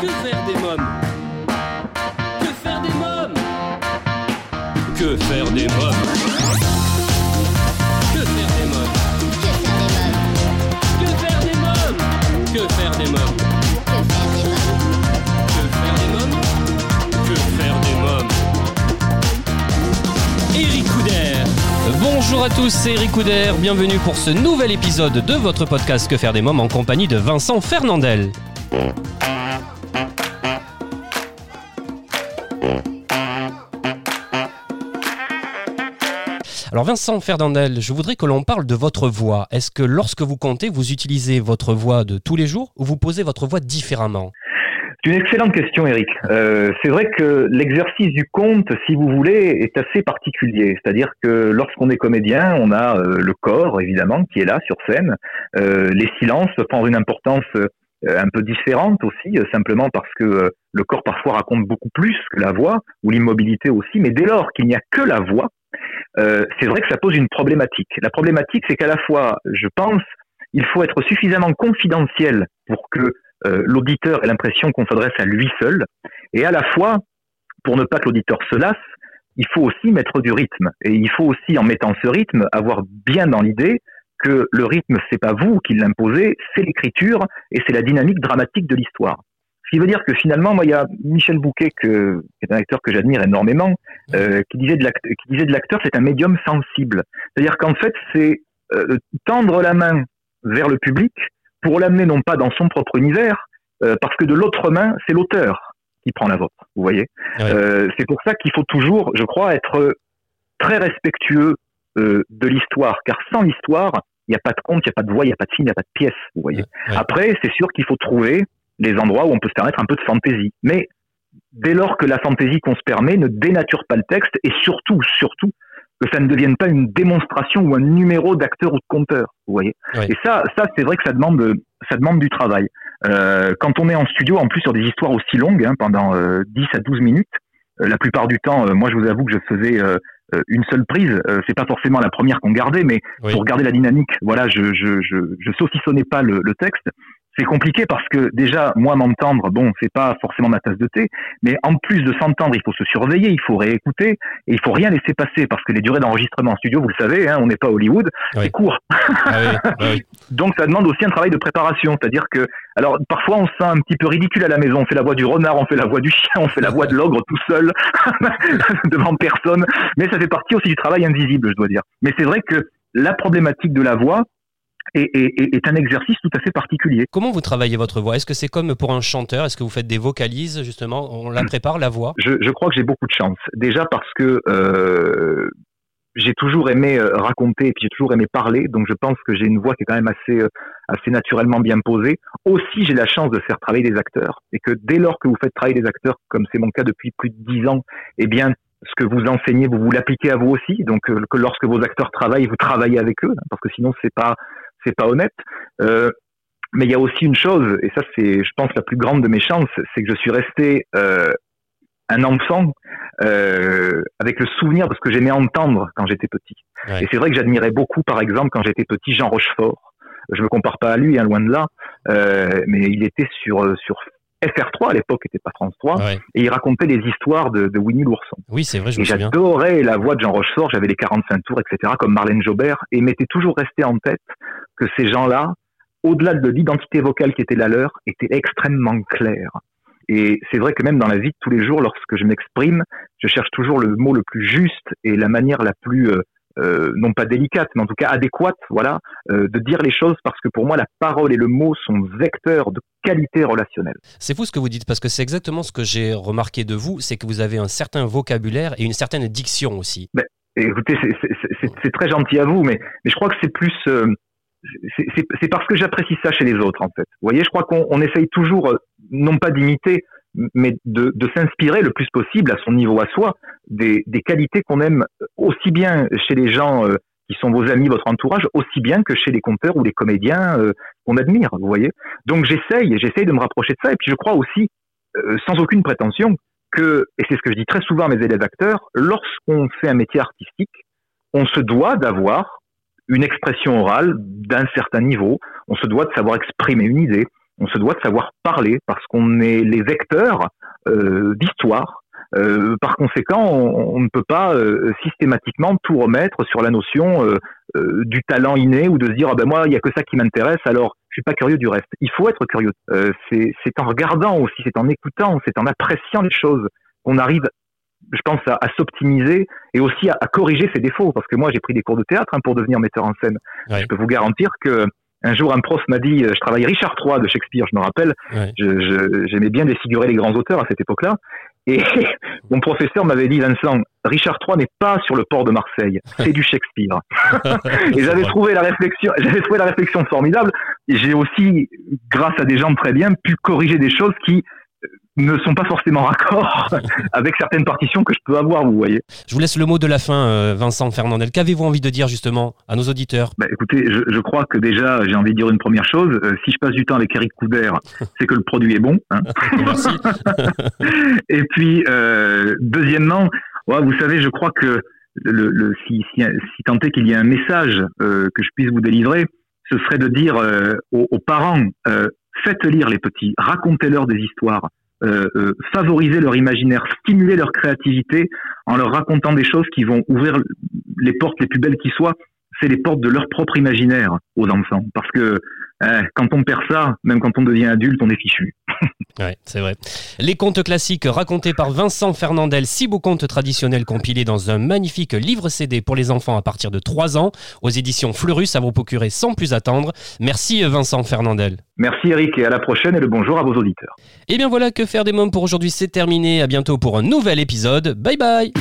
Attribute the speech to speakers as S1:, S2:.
S1: Que faire des mômes Que faire des mômes Que faire des mômes Que faire des mômes Que faire des mômes Que faire des mômes Eric Couder
S2: Bonjour à tous, c'est Eric Couder, bienvenue pour ce nouvel épisode de votre podcast Que faire des mômes en compagnie de Vincent Fernandel. Alors Vincent Fernandel, je voudrais que l'on parle de votre voix. Est-ce que lorsque vous comptez, vous utilisez votre voix de tous les jours ou vous posez votre voix différemment?
S3: C'est une excellente question, Eric. Euh, c'est vrai que l'exercice du conte, si vous voulez, est assez particulier. C'est-à-dire que lorsqu'on est comédien, on a euh, le corps, évidemment, qui est là sur scène. Euh, les silences prennent une importance un peu différente aussi, simplement parce que le corps parfois raconte beaucoup plus que la voix, ou l'immobilité aussi. Mais dès lors qu'il n'y a que la voix, euh, c'est vrai que ça pose une problématique. La problématique, c'est qu'à la fois, je pense, il faut être suffisamment confidentiel pour que euh, l'auditeur ait l'impression qu'on s'adresse à lui seul, et à la fois, pour ne pas que l'auditeur se lasse, il faut aussi mettre du rythme. Et il faut aussi, en mettant ce rythme, avoir bien dans l'idée que le rythme, c'est pas vous qui l'imposez, c'est l'écriture et c'est la dynamique dramatique de l'histoire. Ce qui veut dire que finalement, moi, il y a Michel Bouquet, que, qui est un acteur que j'admire énormément, euh, qui disait de l'acteur, c'est un médium sensible. C'est-à-dire qu'en fait, c'est euh, tendre la main vers le public pour l'amener non pas dans son propre univers, euh, parce que de l'autre main, c'est l'auteur qui prend la vôtre. Vous voyez. Euh, c'est pour ça qu'il faut toujours, je crois, être très respectueux de l'histoire, car sans l'histoire, il n'y a pas de conte, il n'y a pas de voix, il n'y a pas de film, il n'y a pas de pièce. Vous voyez. Après, c'est sûr qu'il faut trouver les endroits où on peut se permettre un peu de fantaisie. Mais dès lors que la fantaisie qu'on se permet ne dénature pas le texte et surtout, surtout, que ça ne devienne pas une démonstration ou un numéro d'acteur ou de conteur. Vous voyez. Et ça, ça c'est vrai que ça demande, ça demande du travail. Euh, quand on est en studio, en plus sur des histoires aussi longues, hein, pendant euh, 10 à 12 minutes, euh, la plupart du temps, euh, moi je vous avoue que je faisais euh, une seule prise. C'est pas forcément la première qu'on gardait, mais
S2: Oui.
S3: pour garder la dynamique, voilà, je je je, je saucissonnais pas le, le texte. C'est compliqué parce que déjà, moi m'entendre, bon, c'est pas forcément ma tasse de thé, mais en plus de s'entendre, il faut se surveiller, il faut réécouter et il faut rien laisser passer parce que les durées d'enregistrement en studio, vous le savez, hein, on n'est pas Hollywood,
S2: Oui.
S3: c'est court.
S2: Ah oui, oui.
S3: Donc ça demande aussi un travail de préparation, c'est-à-dire que alors parfois on se sent un petit peu ridicule à la maison, on fait la voix du renard, on fait la voix du chien, on fait la voix de l'ogre tout seul devant personne, mais ça fait partie aussi du travail invisible, je dois dire. Mais c'est vrai que la problématique de la voix est, est- est- est un exercice tout à fait particulier.
S2: Comment vous travaillez votre voix? Est-ce que c'est comme pour un chanteur? Est-ce que vous faites des vocalises justement? On la prépare la voix?
S3: Je, je crois que j'ai beaucoup de chance. Déjà parce que euh, j'ai toujours aimé euh, raconter et puis j'ai toujours aimé parler, donc je pense que j'ai une voix qui est quand même assez, euh, assez naturellement bien posée. Aussi, j'ai la chance de faire travailler des acteurs et que dès lors que vous faites travailler des acteurs, comme c'est mon cas depuis plus de dix ans, eh bien, ce que vous enseignez, vous vous l'appliquez à vous aussi. Donc, euh, que lorsque vos acteurs travaillent, vous travaillez avec eux, parce que sinon, c'est pas, c'est pas honnête. Euh, mais il y a aussi une chose, et ça, c'est, je pense, la plus grande de mes chances, c'est que je suis resté euh, un enfant euh, avec le souvenir de ce que j'aimais entendre quand j'étais petit.
S2: Ouais.
S3: Et c'est vrai que j'admirais beaucoup, par exemple, quand j'étais petit, Jean Rochefort. Je me compare pas à lui, hein, loin de là, mais il était sur sur FR3 à l'époque, c'était pas France 3,
S2: Ouais.
S3: et il racontait les histoires de, de Winnie l'ourson.
S2: Oui, c'est vrai, je
S3: Et
S2: me souviens.
S3: j'adorais la voix de Jean Rochefort, j'avais les 45 tours, etc., comme Marlène Jobert, et m'était toujours resté en tête que ces gens-là, au-delà de l'identité vocale qui était la leur, étaient extrêmement clairs. Et c'est vrai que même dans la vie de tous les jours, lorsque je m'exprime, je cherche toujours le mot le plus juste et la manière la plus, euh, euh, non pas délicate, mais en tout cas adéquate, voilà, euh, de dire les choses, parce que pour moi, la parole et le mot sont vecteurs de qualité relationnelle.
S2: C'est fou ce que vous dites parce que c'est exactement ce que j'ai remarqué de vous, c'est que vous avez un certain vocabulaire et une certaine diction aussi.
S3: Et écoutez, c'est- très gentil à vous, mais, mais je crois que c'est plus. Euh, c'est- parce que j'apprécie ça chez les autres, en fait. Vous voyez, je crois qu'on on essaye toujours, euh, non pas d'imiter, mais de, s'inspirer le plus possible à son niveau à soi des, qualités qu'on aime aussi bien chez les gens euh, qui sont vos amis, votre entourage, aussi bien que chez les conteurs ou les comédiens euh, qu'on admire, vous voyez. Donc j'essaye, j'essaye de me rapprocher de ça, et puis je crois aussi, euh, sans aucune prétention, que, et c'est ce que je dis très souvent à mes élèves acteurs, lorsqu'on fait un métier artistique, on se doit d'avoir une expression orale d'un certain niveau, on se doit de savoir exprimer une idée, on se doit de savoir parler parce qu'on est les vecteurs euh, d'histoire. Euh, par conséquent, on, ne peut pas euh, systématiquement tout remettre sur la notion du talent inné ou de se dire ah ben moi il y a que ça qui m'intéresse alors je suis pas curieux du reste. Il faut être curieux. c'est en regardant aussi, c'est en écoutant, c'est en appréciant les choses qu'on arrive je pense à, s'optimiser et aussi à, corriger ses défauts. Parce que moi, j'ai pris des cours de théâtre hein, pour devenir metteur en scène. Je peux vous garantir que un jour, un prof m'a dit, je travaillais Richard III de Shakespeare, je me rappelle. J'aimais bien défigurer les grands auteurs à cette époque-là. Et mon professeur m'avait dit, Vincent, Richard III n'est pas sur le port de Marseille, c'est du Shakespeare. et j'avais trouvé la réflexion, j'avais trouvé la réflexion formidable. J'ai aussi, grâce à des gens très bien, pu corriger des choses qui ne sont pas forcément raccords avec certaines partitions que je peux avoir, vous voyez.
S2: Je vous laisse le mot de la fin, euh, Vincent Fernandel. Qu'avez-vous envie de dire justement à nos auditeurs?
S3: Bah, Écoutez, je, crois que déjà, j'ai envie de dire une première chose. Euh, si je passe du temps avec Eric Coubert, c'est que le produit est bon. Hein. Merci. Et puis, euh, deuxièmement, vous savez, je crois que le, si, si, si tant est qu'il y a un message que je puisse vous délivrer, ce serait de dire aux, aux, parents, faites lire les petits, racontez-leur des histoires. Euh, euh, favoriser leur imaginaire, stimuler leur créativité en leur racontant des choses qui vont ouvrir les portes les plus belles qui soient. C'est les portes de leur propre imaginaire aux enfants. Parce que hein, quand on perd ça, même quand on devient adulte, on est fichu.
S2: ouais, c'est vrai. Les contes classiques racontés par Vincent Fernandel, six beaux contes traditionnels compilés dans un magnifique livre CD pour les enfants à partir de 3 ans, aux éditions Fleurus, à vous procurer sans plus attendre. Merci Vincent Fernandel.
S3: Merci Eric et à la prochaine et le bonjour à vos auditeurs.
S2: Et eh bien voilà, que faire des mômes pour aujourd'hui, c'est terminé. À bientôt pour un nouvel épisode. Bye bye